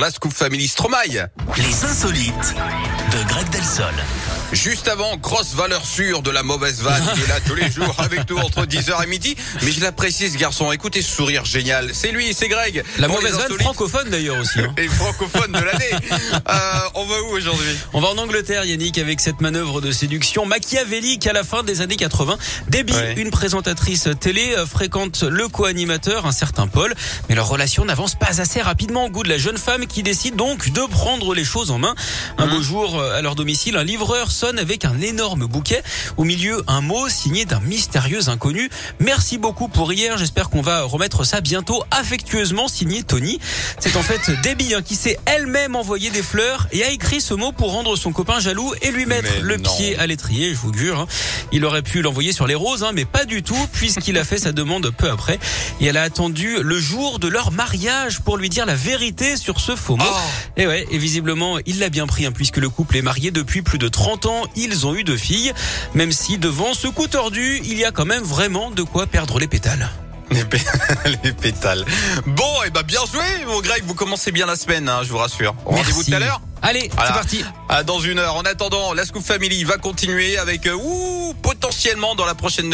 La Scoop Family Stromae. Les insolites de Greg Delsol. Juste avant, grosse valeur sûre de la mauvaise vanne. Il est là tous les jours avec nous entre 10h et midi. Mais je l'apprécie ce garçon. Écoutez ce sourire génial. C'est lui, c'est Greg. La Pour mauvaise vanne francophone d'ailleurs aussi. hein. Et francophone de l'année. Euh, on va où aujourd'hui? On va en Angleterre, Yannick, avec cette manœuvre de séduction machiavélique à la fin des années 80. Debbie, Ouais. une présentatrice télé, euh, fréquente le co-animateur, un certain Paul. Mais leur relation n'avance pas assez rapidement au goût de la jeune femme qui décide donc de prendre les choses en main. Un beau jour, euh, à leur domicile, un livreur avec un énorme bouquet. Au milieu, un mot signé d'un mystérieux inconnu. Merci beaucoup pour hier. J'espère qu'on va remettre ça bientôt affectueusement signé Tony. C'est en fait Debbie hein, qui s'est elle-même envoyé des fleurs et a écrit ce mot pour rendre son copain jaloux et lui mettre Mais le non. pied à l'étrier, je vous jure. hein. Il aurait pu l'envoyer sur les roses, hein, mais pas du tout, puisqu'il a fait sa demande peu après. Et elle a attendu le jour de leur mariage pour lui dire la vérité sur ce faux mot. Oh. Et ouais, et visiblement, il l'a bien pris, puisque le couple est marié depuis plus de 30 ans. Ils ont eu deux filles. Même si devant ce coup tordu, il y a quand même vraiment de quoi perdre les pétales. Les, pé- les pétales. Bon, et ben bien joué, mon Greg. Vous commencez bien la semaine, hein, je vous rassure. Rendez-vous tout à l'heure. Allez, Voilà. c'est parti. Dans une heure. En attendant, la Scoop Family va continuer avec, euh, ouh, potentiellement dans la prochaine